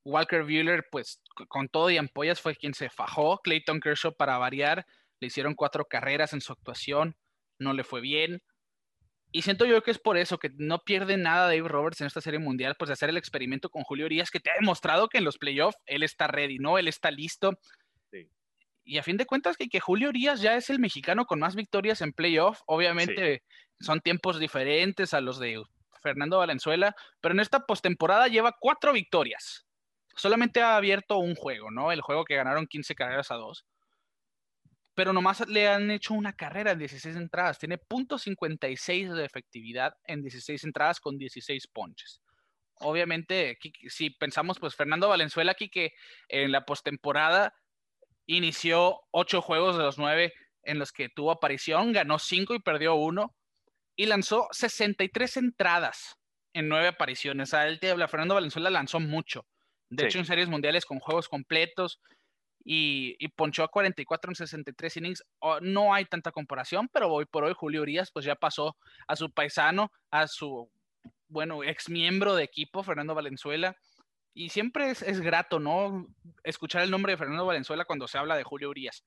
Walker Buehler, pues con todo y ampollas fue quien se fajó. Clayton Kershaw para variar, le hicieron cuatro carreras en su actuación, no le fue bien. Y siento yo que es por eso que no pierde nada Dave Roberts en esta serie mundial, pues de hacer el experimento con Julio Urias, que te ha demostrado que en los playoffs él está ready, ¿no? Él está listo. Y a fin de cuentas que, que, Julio Urias ya es el mexicano con más victorias en playoff. Obviamente son tiempos diferentes a los de Fernando Valenzuela, pero en esta postemporada lleva cuatro victorias solamente ha abierto un juego, ¿no? El juego que ganaron 15 carreras a 2. Pero nomás le han hecho una carrera en 16 entradas. Tiene .56 de efectividad en 16 entradas con 16 ponches. Obviamente, si pensamos, pues Fernando Valenzuela aquí que en la postemporada inició 8 juegos de los 9 en los que tuvo aparición, ganó 5 y perdió 1 y lanzó 63 entradas en 9 apariciones. A él te habla, Fernando Valenzuela lanzó mucho. De hecho, en series mundiales con juegos completos y, y, ponchó a 44 en 63 innings. no hay tanta comparación, pero hoy por hoy Julio Urias pues ya pasó a su paisano, a su, bueno, ex miembro de equipo, Fernando Valenzuela. Y siempre es, es grato, ¿no? Escuchar el nombre de Fernando Valenzuela cuando se habla de Julio Urias.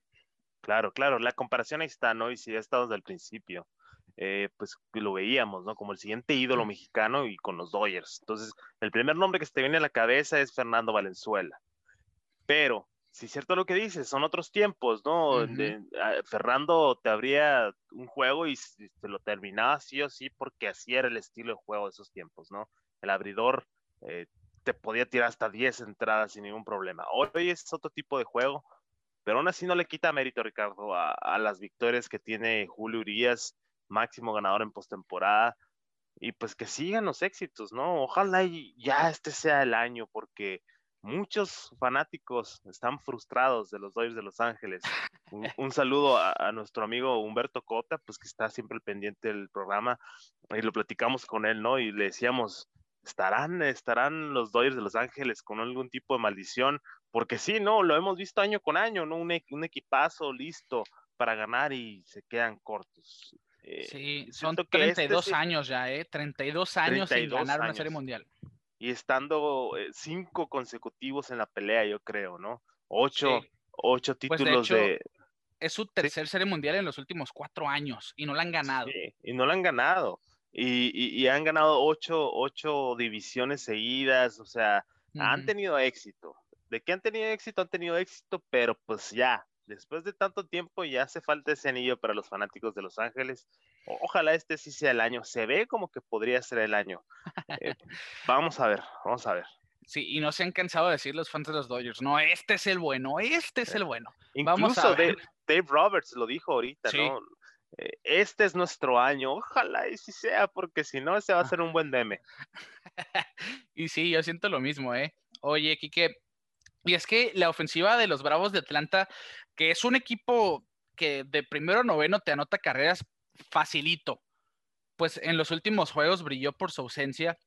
Claro, claro, la comparación ahí está, ¿no? Y si ha estado desde el principio. Eh, pues lo veíamos, ¿no? Como el siguiente ídolo mexicano y con los Dodgers. Entonces, el primer nombre que se te viene a la cabeza es Fernando Valenzuela. Pero, si es cierto lo que dices, son otros tiempos, ¿no? Ah, Fernando te abría un juego y te lo terminaba sí o sí porque así era el estilo de juego de esos tiempos, ¿no? El abridor eh, te podía tirar hasta 10 entradas sin ningún problema. Hoy es otro tipo de juego, pero aún así no le quita mérito, Ricardo, a, las victorias que tiene Julio Urias máximo ganador en postemporada. Y pues que sigan los éxitos, ¿no? Ojalá ya este sea el año, porque muchos fanáticos están frustrados de los Dodgers de Los Ángeles. Un, saludo a, nuestro amigo Humberto Cota, pues que está siempre pendiente del programa, y lo platicamos con él, ¿no? Y le decíamos, ¿estarán, estarán los Dodgers de Los Ángeles con algún tipo de maldición? Porque sí, ¿no? Lo hemos visto año con año, ¿no? Un, un equipazo listo para ganar y se quedan cortos. Eh, sí, son 32 este años ya, ¿eh? 32 años sin ganar una serie mundial. Y estando eh, cinco consecutivos en la pelea, yo creo, ¿no? Ocho, ocho pues, títulos de, es su tercer serie mundial en los últimos cuatro años y no la han ganado. y no la han ganado. Y, han ganado ocho, ocho, divisiones seguidas, o sea, han tenido éxito. ¿De qué han tenido éxito? Han tenido éxito, pero pues ya, después de tanto tiempo ya hace falta ese anillo para los fanáticos de Los Ángeles. Ojalá este sí sea el año. Se ve como que podría ser el año. Eh, vamos a ver, vamos a ver. Sí, y no se han cansado de decir los fans de los Dodgers, no, este es el bueno, este es el bueno. Incluso Dave, Roberts lo dijo ahorita, ¿no? Eh, este es nuestro año, ojalá y si sea, porque si no, ese va a ser un buen deme. y sí, yo siento lo mismo, ¿eh? Oye, Kike, y es que la ofensiva de los Bravos de Atlanta, que es un equipo que de primero a noveno te anota carreras facilito, pues en los últimos juegos brilló por su ausencia.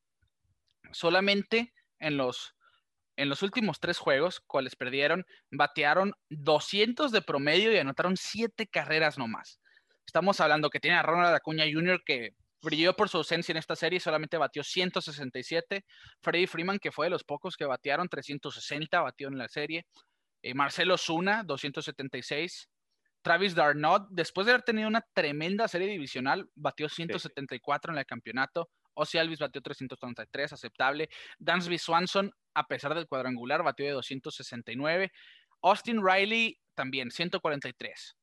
Solamente en los, en los últimos tres juegos, cuales perdieron, batearon 200 de promedio y anotaron siete carreras nomás. Estamos hablando que tiene a Ronald Acuña Jr. que brilló por su ausencia en esta serie y solamente batió 167. Freddy Freeman, que fue de los pocos que batearon 360, batió en la serie. Eh, Marcelo Zuna, 276. Travis Darnot, después de haber tenido una tremenda serie divisional, batió 174 en el campeonato. Ozzy Alvis batió 333, aceptable. Dansby Swanson, a pesar del cuadrangular, batió de 269. Austin Riley también, 143.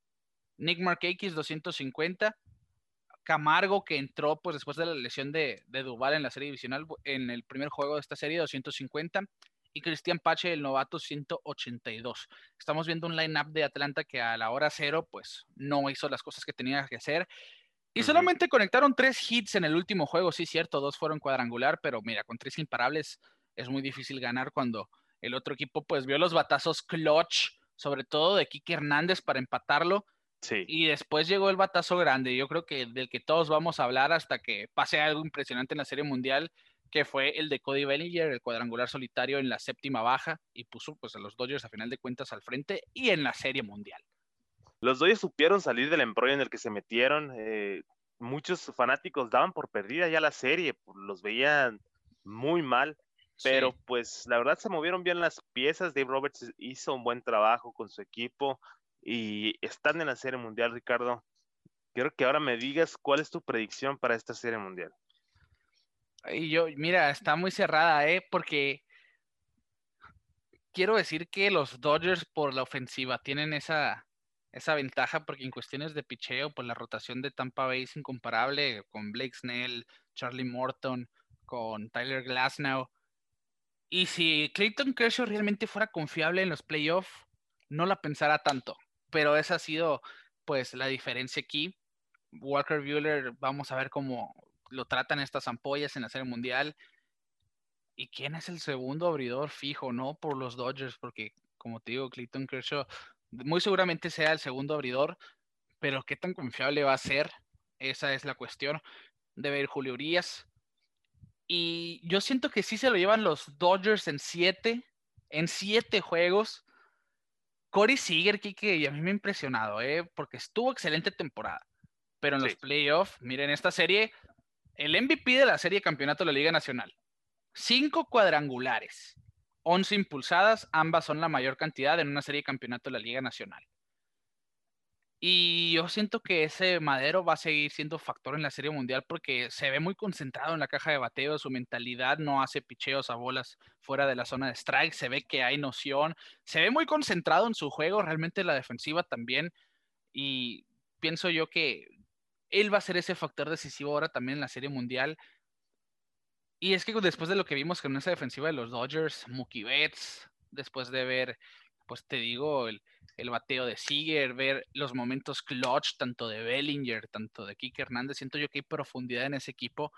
Nick Markakis 250. Camargo, que entró pues, después de la lesión de, de Duval en la serie divisional, en el primer juego de esta serie, 250. Y Cristian Pache, el novato, 182. Estamos viendo un line-up de Atlanta que a la hora cero, pues no hizo las cosas que tenía que hacer. Y solamente conectaron tres hits en el último juego, sí, cierto, dos fueron cuadrangular, pero mira, con tres imparables es muy difícil ganar cuando el otro equipo pues vio los batazos clutch, sobre todo de Kike Hernández para empatarlo y después llegó el batazo grande, yo creo que del que todos vamos a hablar hasta que pase algo impresionante en la Serie Mundial, que fue el de Cody Bellinger, el cuadrangular solitario en la séptima baja, y puso pues a los Dodgers a final de cuentas al frente y en la Serie Mundial. Los Dodgers supieron salir del embrollo en el que se metieron. Eh, muchos fanáticos daban por perdida ya la serie, los veían muy mal. Pero pues la verdad se movieron bien las piezas. Dave Roberts hizo un buen trabajo con su equipo y están en la Serie Mundial, Ricardo. Quiero que ahora me digas cuál es tu predicción para esta Serie Mundial. Y yo, mira, está muy cerrada, ¿eh? Porque quiero decir que los Dodgers por la ofensiva tienen esa, esa ventaja porque en cuestiones de picheo, pues la rotación de Tampa Bay es incomparable con Blake Snell, Charlie Morton, con Tyler Glasnow. Y si Clayton Kershaw realmente fuera confiable en los playoffs, no la pensara tanto pero esa ha sido pues la diferencia aquí. Walker Bueller, vamos a ver cómo lo tratan estas ampollas en la Serie Mundial. ¿Y quién es el segundo abridor fijo, no? Por los Dodgers, porque como te digo, Clayton Kershaw muy seguramente sea el segundo abridor, pero qué tan confiable va a ser, esa es la cuestión. Debe ir Julio Urias. Y yo siento que sí se lo llevan los Dodgers en siete, en siete juegos. Corey Seager, Kike, y a mí me ha impresionado, ¿eh? porque estuvo excelente temporada. Pero en los playoffs, miren, esta serie, el MVP de la serie campeonato de la Liga Nacional. Cinco cuadrangulares, once impulsadas, ambas son la mayor cantidad en una serie campeonato de la Liga Nacional. Y yo siento que ese Madero va a seguir siendo factor en la Serie Mundial porque se ve muy concentrado en la caja de bateo, su mentalidad no hace picheos a bolas fuera de la zona de strike, se ve que hay noción, se ve muy concentrado en su juego, realmente la defensiva también. Y pienso yo que él va a ser ese factor decisivo ahora también en la Serie Mundial. Y es que después de lo que vimos con esa defensiva de los Dodgers, Mookie Betts, después de ver, pues te digo, el, el bateo de Seager, ver los momentos clutch, tanto de Bellinger, tanto de Kike Hernández. Siento yo que hay profundidad en ese equipo,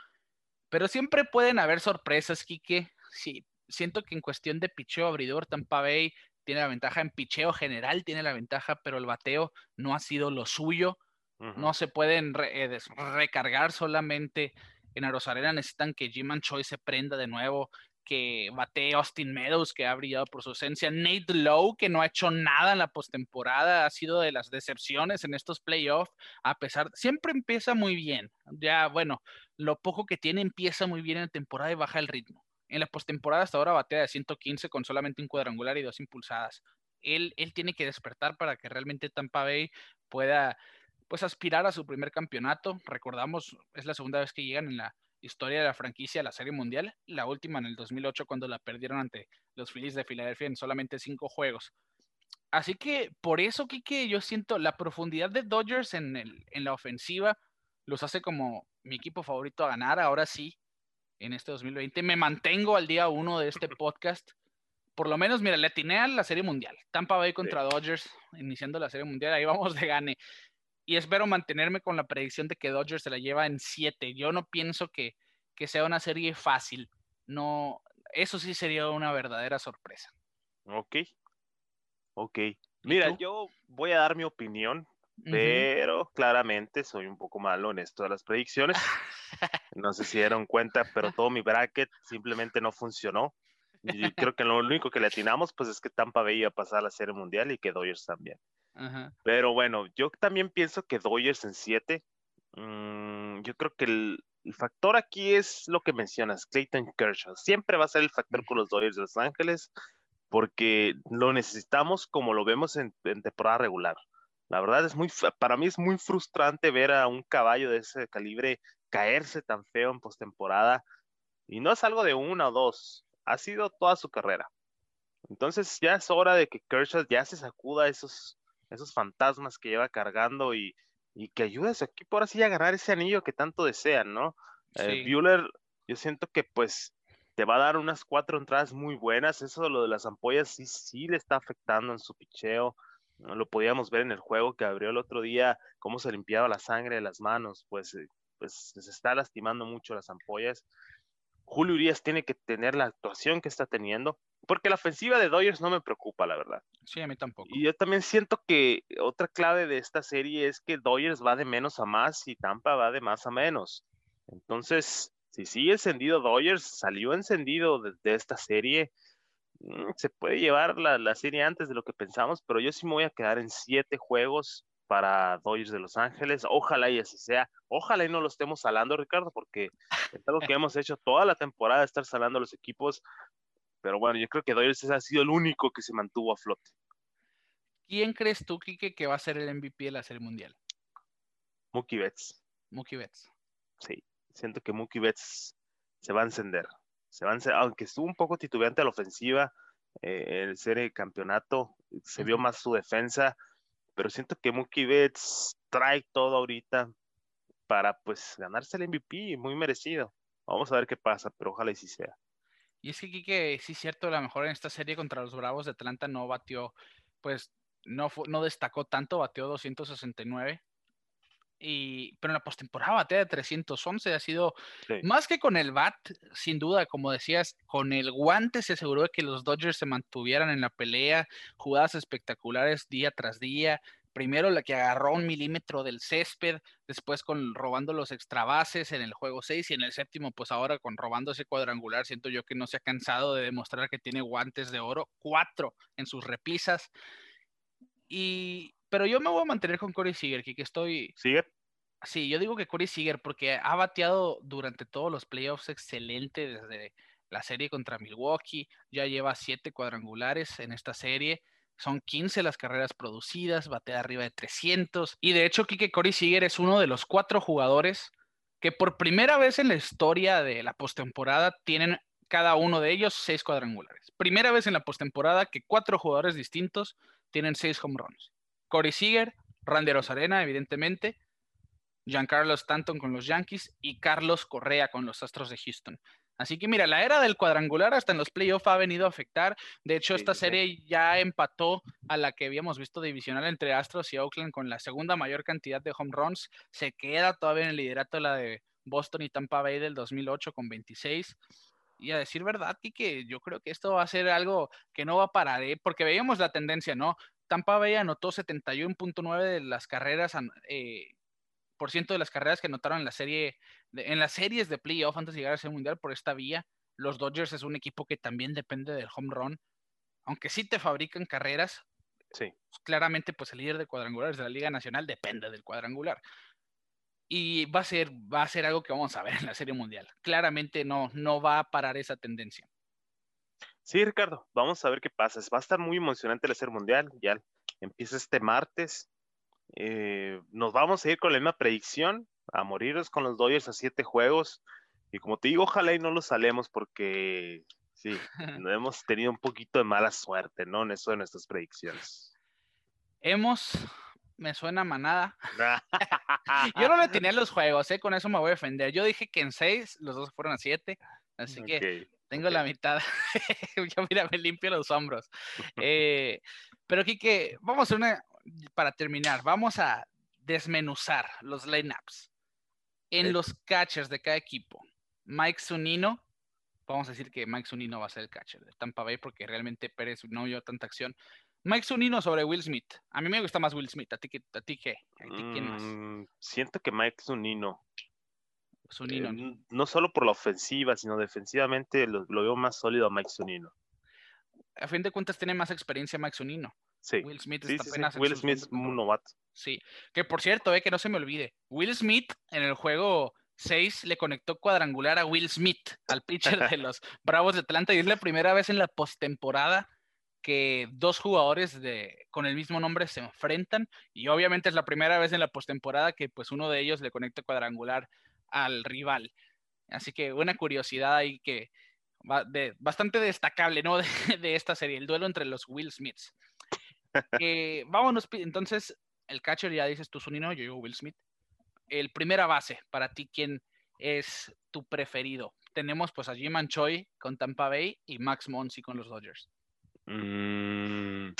pero siempre pueden haber sorpresas, Kike. Sí, siento que en cuestión de picheo abridor, Tampa Bay tiene la ventaja, en picheo general tiene la ventaja, pero el bateo no ha sido lo suyo. No se pueden eh, recargar solamente en Arosarena, necesitan que Jim Choi se prenda de nuevo, que bate Austin Meadows, que ha brillado por su ausencia, Nate Lowe, que no ha hecho nada en la postemporada, ha sido de las decepciones en estos playoffs, a pesar, siempre empieza muy bien, ya bueno, lo poco que tiene empieza muy bien en la temporada y baja el ritmo. En la postemporada hasta ahora batea de 115 con solamente un cuadrangular y dos impulsadas. él, él tiene que despertar para que realmente Tampa Bay pueda pues aspirar a su primer campeonato. Recordamos, es la segunda vez que llegan en la historia de la franquicia la Serie Mundial, la última en el 2008 cuando la perdieron ante los Phillies de Filadelfia en solamente cinco juegos. Así que por eso, Kike, yo siento la profundidad de Dodgers en, el, en la ofensiva los hace como mi equipo favorito a ganar. Ahora sí, en este 2020. Me mantengo al día uno de este podcast. Por lo menos, mira, le atiné a la Serie Mundial. Tampa Bay contra Dodgers, iniciando la Serie Mundial. Ahí vamos de gane. Y espero mantenerme con la predicción de que Dodgers se la lleva en siete. Yo no pienso que, que sea una serie fácil. No, eso sí sería una verdadera sorpresa. Ok. Ok. Mira, yo voy a dar mi opinión pero claramente soy un poco malo en esto de las predicciones. No sé si dieron cuenta, pero todo mi bracket simplemente no funcionó. Y creo que lo único que le atinamos pues es que Tampa Bay iba a pasar a la Serie Mundial y que Dodgers también. Pero bueno, yo también pienso que Dodgers en 7. Mm, yo creo que el, factor aquí es lo que mencionas, Clayton Kershaw. Siempre va a ser el factor con los Dodgers de Los Ángeles porque lo necesitamos como lo vemos en temporada regular. La verdad es muy, para mí es muy frustrante ver a un caballo de ese calibre caerse tan feo en postemporada. Y no es algo de una o dos, ha sido toda su carrera. Entonces ya es hora de que Kershaw ya se sacuda esos, esos fantasmas que lleva cargando y, que ayude a su equipo ahora sí a ganar ese anillo que tanto desean, ¿no? Eh, Bueller, yo siento que pues te va a dar unas cuatro entradas muy buenas. Eso de lo de las ampollas sí, sí le está afectando en su picheo. Lo podíamos ver en el juego que abrió el otro día, cómo se limpiaba la sangre de las manos, pues, eh, pues se está lastimando mucho las ampollas. Julio Urias tiene que tener la actuación que está teniendo, porque la ofensiva de Dodgers no me preocupa, la verdad. Sí, a mí tampoco. Y yo también siento que otra clave de esta serie es que Dodgers va de menos a más y Tampa va de más a menos. Entonces, si sigue encendido Dodgers, salió encendido de esta serie, Mm, se puede llevar la, serie antes de lo que pensamos, pero yo sí me voy a quedar en siete juegos para Dodgers de Los Ángeles. Ojalá y así sea. Ojalá y no lo estemos salando, Ricardo, porque es algo que hemos hecho toda la temporada, estar salando los equipos. Pero bueno, yo creo que Dodgers ha sido el único que se mantuvo a flote. ¿Quién crees tú, Kike, que va a ser el MVP de la Serie Mundial? Mookie Betts. Mookie Betts. Sí, siento que Mookie Betts se va a encender se van, aunque estuvo un poco titubeante a la ofensiva, eh, el serie campeonato, se vio más su defensa, pero siento que Mookie Betts trae todo ahorita para pues ganarse el MVP, muy merecido. Vamos a ver qué pasa, pero ojalá y sí sea. Y es que Kike, sí es cierto, a lo mejor en esta serie contra los Bravos de Atlanta no batió, pues no, no destacó tanto, batió 269, y, pero en la postemporada batea de 311 ha sido más que con el bat, sin duda, como decías, con el guante se aseguró de que los Dodgers se mantuvieran en la pelea, jugadas espectaculares día tras día. Primero la que agarró un milímetro del césped, después con robando los extrabases en el juego 6 y en el séptimo, pues ahora con robando ese cuadrangular, siento yo que no se ha cansado de demostrar que tiene guantes de oro, cuatro en sus repisas. Y, pero yo me voy a mantener con Corey Seager, que estoy... ¿Sigue? Sí, yo digo que Corey Seager, porque ha bateado durante todos los playoffs excelente desde la serie contra Milwaukee, ya lleva siete cuadrangulares en esta serie, son 15 las carreras producidas, batea arriba de 300, y de hecho Kike Corey Seager es uno de los cuatro jugadores que por primera vez en la historia de la postemporada tienen cada uno de ellos seis cuadrangulares. Primera vez en la postemporada que cuatro jugadores distintos tienen seis home runs. Corey Seager, Randy Rosarena, evidentemente, Giancarlo Stanton con los Yankees y Carlos Correa con los Astros de Houston. Así que mira, la era del cuadrangular hasta en los playoffs ha venido a afectar. De hecho, esta serie ya empató a la que habíamos visto divisional entre Astros y Oakland con la segunda mayor cantidad de home runs. Se queda todavía en el liderato la de Boston y Tampa Bay del 2008 con 26. Y a decir verdad, que yo creo que esto va a ser algo que no va a parar, ¿eh? porque veíamos la tendencia, ¿no? Tampa Bay anotó 71.9 de las carreras, eh, por ciento de las carreras que anotaron en la serie, en las series de playoff antes de llegar a ser mundial por esta vía. Los Dodgers es un equipo que también depende del home run, aunque sí te fabrican carreras. Sí. Claramente, pues el líder de cuadrangulares de la Liga Nacional depende del cuadrangular. Y va a ser, va a ser algo que vamos a ver en la Serie Mundial. Claramente no, no va a parar esa tendencia. Sí, Ricardo, vamos a ver qué pasa. Va a estar muy emocionante el hacer mundial. Ya empieza este martes. Eh, nos vamos a ir con la misma predicción, a morirnos con los Dodgers a siete juegos. Y como te digo, ojalá y no lo salemos porque sí, hemos tenido un poquito de mala suerte, ¿no? En eso de nuestras predicciones. Hemos, me suena manada. Yo no le tenía los juegos, ¿eh? Con eso me voy a defender. Yo dije que en seis, los dos fueron a siete. Así que tengo la mitad. Yo mira, me limpio los hombros. Eh, pero Kike, vamos a una, para terminar, vamos a desmenuzar los lineups en los catchers de cada equipo. Mike Zunino, vamos a decir que Mike Zunino va a ser el catcher de Tampa Bay porque realmente Pérez no dio tanta acción. Mike Zunino sobre Will Smith. A mí me gusta más Will Smith. ¿A ti, a ti qué? ¿A ti quién más? Mm, siento que Mike Zunino Zunino. Eh, no solo por la ofensiva, sino defensivamente lo, veo más sólido a Mike Zunino. A fin de cuentas tiene más experiencia Mike Zunino. Sí. Will Smith está apenas Will Smith es un novato. Sí. Que por cierto, eh, que no se me olvide. Will Smith en el juego 6 le conectó cuadrangular a Will Smith, al pitcher de los Bravos de Atlanta, y es la primera vez en la postemporada que dos jugadores de, con el mismo nombre se enfrentan, y obviamente es la primera vez en la postemporada que pues uno de ellos le conecta cuadrangular al rival. Así que una curiosidad ahí que de, bastante destacable, ¿no? De, esta serie, el duelo entre los Will Smiths. Eh, vámonos, entonces, el catcher ya dices tú, Sunino, yo digo Will Smith. El primera base, para ti, ¿quién es tu preferido? Tenemos pues a Jim Choi con Tampa Bay y Max Monsi con los Dodgers. Mm,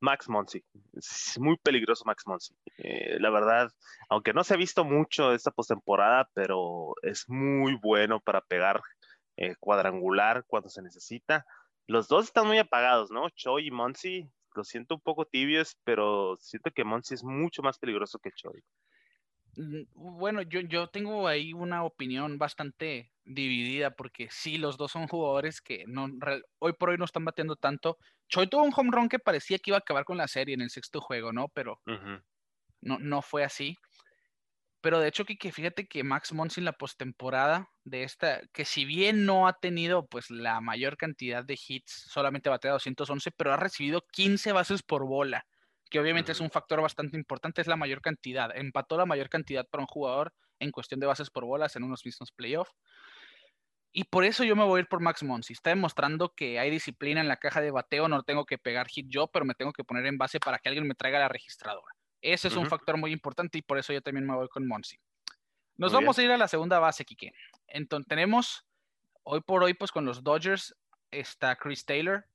Max Monsi. Es muy peligroso Max Monsi. Eh, la verdad, aunque no se ha visto mucho esta postemporada, pero es muy bueno para pegar eh, cuadrangular cuando se necesita. Los dos están muy apagados, ¿no? Choi y Monsi, lo siento un poco tibios, pero siento que Monsi es mucho más peligroso que Choi. Mm, bueno, yo, yo tengo ahí una opinión bastante dividida porque sí, los dos son jugadores que no, hoy por hoy no están bateando tanto. Choi tuvo un home run que parecía que iba a acabar con la serie en el sexto juego, ¿no? Pero no, no fue así. Pero de hecho, que, fíjate que Max Monsi en la postemporada de esta, que si bien no ha tenido pues la mayor cantidad de hits, solamente batea 211, pero ha recibido 15 bases por bola que obviamente es un factor bastante importante, es la mayor cantidad. Empató la mayor cantidad para un jugador en cuestión de bases por bolas en unos mismos playoffs. Y por eso yo me voy a ir por Max Monsi. Está demostrando que hay disciplina en la caja de bateo, no tengo que pegar hit yo, pero me tengo que poner en base para que alguien me traiga la registradora. Ese es un factor muy importante y por eso yo también me voy con Monsi. Nos vamos a ir a la segunda base, Kike. Entonces tenemos, hoy por hoy, pues con los Dodgers está Chris Taylor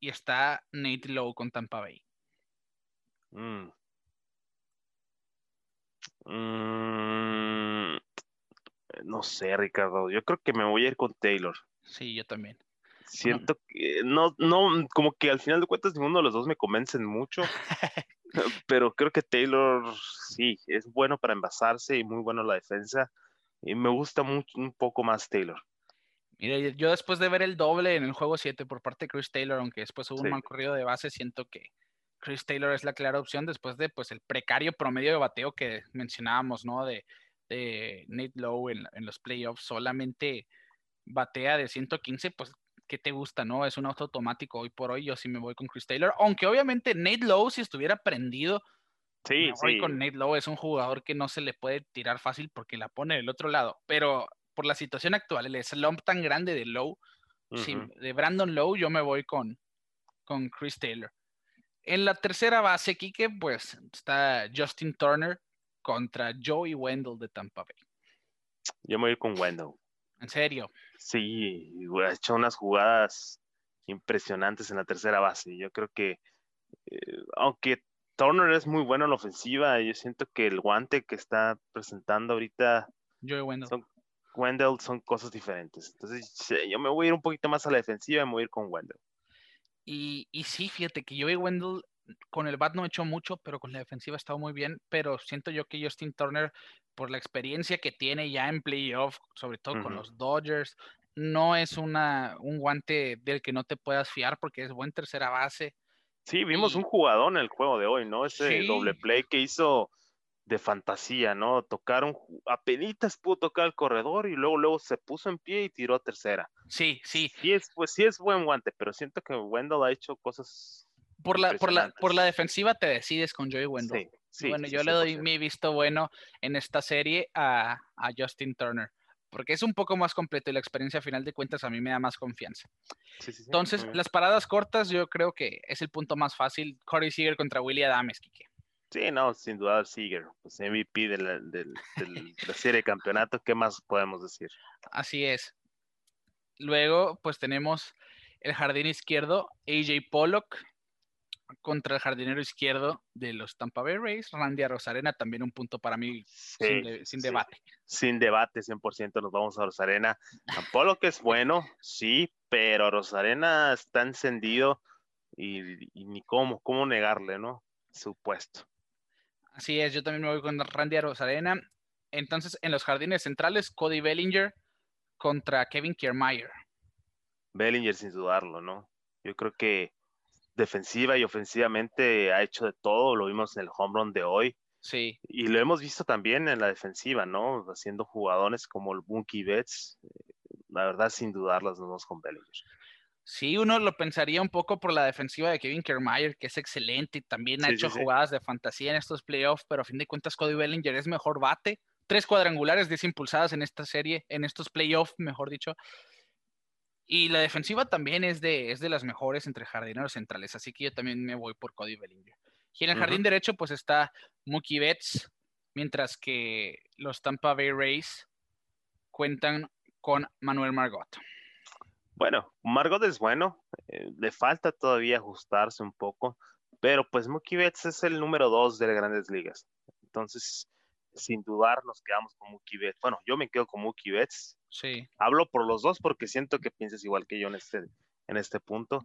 y está Nate Lowe con Tampa Bay. Mm. Mm, no sé, Ricardo. Yo creo que me voy a ir con Taylor. Sí, yo también. Siento que no, no, como que al final de cuentas ninguno de los dos me convencen mucho. pero creo que Taylor sí, es bueno para envasarse y muy bueno la defensa. Y me gusta mucho, un poco más Taylor. Mire, yo después de ver el doble en el juego 7 por parte de Chris Taylor, aunque después hubo un mal corrido de base, siento que Chris Taylor es la clara opción después de pues el precario promedio de bateo que mencionábamos, ¿no? De, Nate Lowe en, los playoffs, solamente batea de 115, pues ¿qué te gusta, no? Es un auto automático hoy por hoy, yo sí me voy con Chris Taylor, aunque obviamente Nate Lowe si estuviera prendido, sí, voy con Nate Lowe, es un jugador que no se le puede tirar fácil porque la pone del otro lado, pero por la situación actual, el slump tan grande de Lowe, de Brandon Lowe, yo me voy con, con Chris Taylor. En la tercera base, Kike, pues está Justin Turner contra Joey Wendell de Tampa Bay. Yo me voy con Wendell. ¿En serio? Sí, ha hecho unas jugadas impresionantes en la tercera base. Yo creo que, eh, aunque Turner es muy bueno en la ofensiva, yo siento que el guante que está presentando ahorita Joey Wendell. Son, Wendell son cosas diferentes. Entonces, yo me voy a ir un poquito más a la defensiva y me voy a ir con Wendell. Y, y sí, fíjate que Joey Wendell con el bat no ha hecho mucho, pero con la defensiva ha estado muy bien. Pero siento yo que Justin Turner, por la experiencia que tiene ya en playoff, sobre todo con los Dodgers, no es una, un guante del que no te puedas fiar porque es buen tercera base. Sí, vimos un jugador en el juego de hoy, ¿no? Ese doble play que hizo de fantasía, ¿no? Tocaron, apenas pudo tocar el corredor y luego, luego se puso en pie y tiró a tercera. Sí, sí. Sí es, pues sí es buen guante, pero siento que Wendell ha hecho cosas. Por la, por la, por la defensiva te decides con Joey Wendell. Sí, sí, bueno, yo le doy mi visto bueno en esta serie a, a Justin Turner porque es un poco más completo y la experiencia a final de cuentas a mí me da más confianza. Sí, sí, sí, Entonces, las paradas cortas yo creo que es el punto más fácil. Corey Seager contra Willie Adames, Kike. Sí, no, sin duda Seager, pues MVP de la, del- de la serie de campeonato, ¿qué más podemos decir? Así es. Luego, pues tenemos el jardín izquierdo, AJ Pollock contra el jardinero izquierdo de los Tampa Bay Rays, Randy Rosarena, también un punto para mí Sí, sin, de- sin sí. debate. Sin debate, 100% nos vamos a Rosarena. Apolo que es bueno, sí, pero Rosarena está encendido y, y ni cómo, cómo negarle, ¿no? Su puesto. Así es, yo también me voy con Randy Rosarena. Entonces, en los jardines centrales, Cody Bellinger contra Kevin Kiermaier. Bellinger sin dudarlo, ¿no? Yo creo que defensiva y ofensivamente ha hecho de todo, lo vimos en el home run de hoy Sí, y lo hemos visto también en la defensiva, ¿no? Haciendo jugadores como el Bunky Betts, la verdad sin dudarlas nos vamos con Bellinger. sí, uno lo pensaría un poco por la defensiva de Kevin Kiermaier, que es excelente y también ha Sí, hecho sí, sí. jugadas de fantasía en estos playoffs, pero a fin de cuentas Cody Bellinger es mejor bate. Tres cuadrangulares, 10 impulsadas en esta serie, en estos playoffs, mejor dicho. Y la defensiva también es de, es de las mejores entre jardineros centrales, así que yo también me voy por Cody Bellinger. Y en el jardín derecho, pues está Mookie Betts, mientras que los Tampa Bay Rays cuentan con Manuel Margot. Bueno, Margot es bueno, eh, le falta todavía ajustarse un poco, pero pues Mookie Betts es el número dos de las grandes ligas. Entonces, sin dudar, nos quedamos con Mookie Betts. Bueno, yo me quedo con Mookie Betts. Sí, Hablo por los dos porque siento que piensas igual que yo en este, en este punto.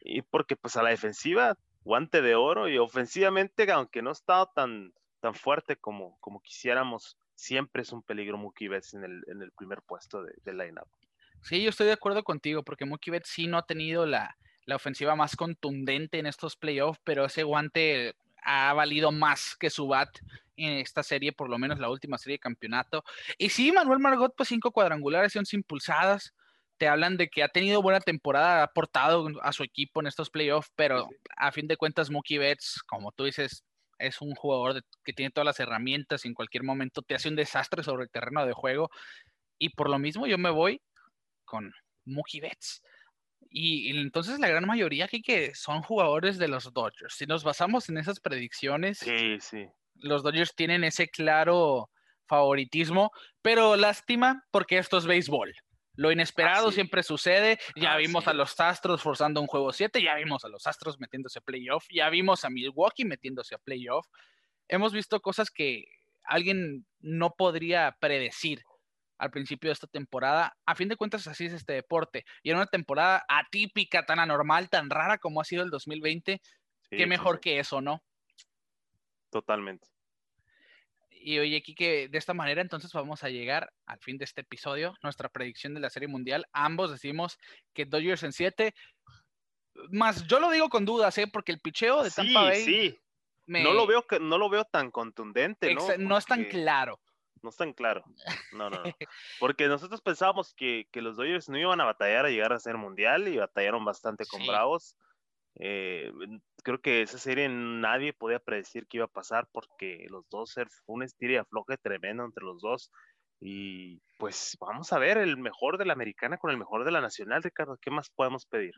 Y porque pues a la defensiva, guante de oro y ofensivamente, aunque no ha estado tan, tan fuerte como, como quisiéramos, siempre es un peligro Mookie Betts en el, en el primer puesto de, del lineup. Sí, yo estoy de acuerdo contigo, porque Mookie Betts sí no ha tenido la, la ofensiva más contundente en estos playoffs, pero ese guante ha valido más que su bat en esta serie, por lo menos la última serie de campeonato. Y sí, Manuel Margot, pues cinco cuadrangulares y once impulsadas. Te hablan de que ha tenido buena temporada, ha aportado a su equipo en estos playoffs, pero a fin de cuentas, Mookie Betts, como tú dices, es un jugador de- que tiene todas las herramientas y en cualquier momento te hace un desastre sobre el terreno de juego. Y por lo mismo yo me voy con Mookie Betts. Y, y entonces la gran mayoría aquí que son jugadores de los Dodgers. Si nos basamos en esas predicciones, Sí, sí. Los Dodgers tienen ese claro favoritismo, pero lástima porque esto es béisbol. Lo inesperado siempre sucede. Ya vimos a los Astros forzando un juego 7, ya vimos a los Astros metiéndose a playoff, ya vimos a Milwaukee metiéndose a playoff. Hemos visto cosas que alguien no podría predecir al principio de esta temporada. A fin de cuentas, así es este deporte. Y en una temporada atípica, tan anormal, tan rara como ha sido el 2020, sí, qué mejor que eso, ¿no? Totalmente. Y oye, Kike, de esta manera entonces vamos a llegar al fin de este episodio, nuestra predicción de la Serie Mundial. Ambos decimos que Dodgers en 7. Más yo lo digo con dudas, ¿eh? Porque el picheo de Sí, Tampa Bay sí. me- No lo veo que no lo veo tan contundente, ¿no? exa- no es tan claro. No es tan claro. No, no, no. Porque nosotros pensábamos que, que los Dodgers no iban a batallar a llegar a ser mundial y batallaron bastante con Sí. Bravos. Eh, creo que esa serie nadie podía predecir que iba a pasar porque los dos fue un estira y afloje tremendo entre los dos. Y pues vamos a ver el mejor de la americana con el mejor de la nacional, Ricardo. ¿Qué más podemos pedir?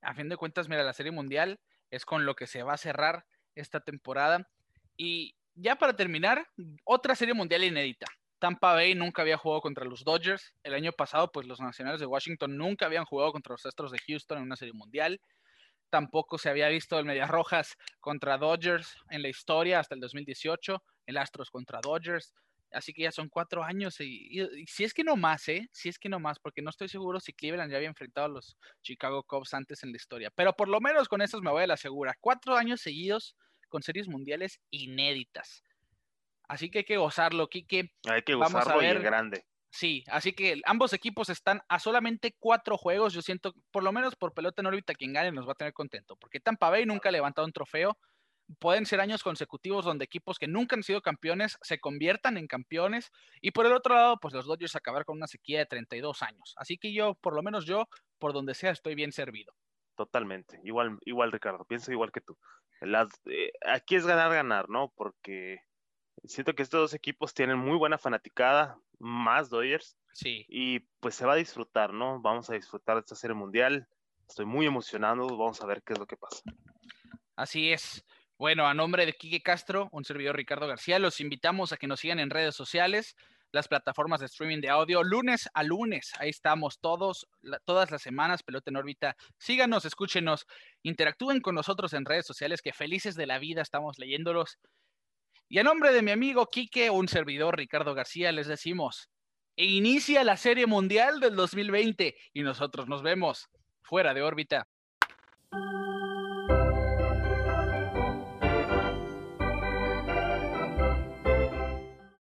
A fin de cuentas, mira, la Serie Mundial es con lo que se va a cerrar esta temporada. Y ya para terminar, otra Serie Mundial inédita. Tampa Bay nunca había jugado contra los Dodgers. El año pasado, pues los Nacionales de Washington nunca habían jugado contra los Astros de Houston en una Serie Mundial. Tampoco se había visto el Medias Rojas contra Dodgers en la historia hasta el 2018, el Astros contra Dodgers. Así que ya son cuatro años y, y- y si es que no más, ¿eh? Si es que no más, porque no estoy seguro si Cleveland ya había enfrentado a los Chicago Cubs antes en la historia. Pero por lo menos con esos me voy a la segura. Cuatro años seguidos con series mundiales inéditas. Así que hay que gozarlo, Kike. Hay que Vamos a usarlo y en grande. Sí, así que ambos equipos están a solamente cuatro juegos. Yo siento, por lo menos por pelota en órbita, quien gane nos va a tener contento. Porque Tampa Bay nunca ha levantado un trofeo. pueden ser años consecutivos donde equipos que nunca han sido campeones se conviertan en campeones. Y por el otro lado, pues los Dodgers acabar con una sequía de 32 años. Así que yo, por lo menos yo, por donde sea, estoy bien servido. Totalmente, igual, igual Ricardo, pienso igual que tú. Eh, aquí es ganar, ganar, ¿no? Porque siento que estos dos equipos tienen muy buena fanaticada, más Dodgers. Sí. Y pues se va a disfrutar, ¿no? Vamos a disfrutar de esta serie mundial. Estoy muy emocionado, vamos a ver qué es lo que pasa. Así es. Bueno, a nombre de Quique Castro, un servidor Ricardo García, los invitamos a que nos sigan en redes sociales, las plataformas de streaming de audio, lunes a lunes. Ahí estamos todos, todas las semanas, Pelota en órbita. Síganos, escúchenos, interactúen con nosotros en redes sociales, que felices de la vida estamos leyéndolos. Y a nombre de mi amigo Quique, un servidor Ricardo García, les decimos, inicia la Serie Mundial del 2020 y nosotros nos vemos fuera de órbita.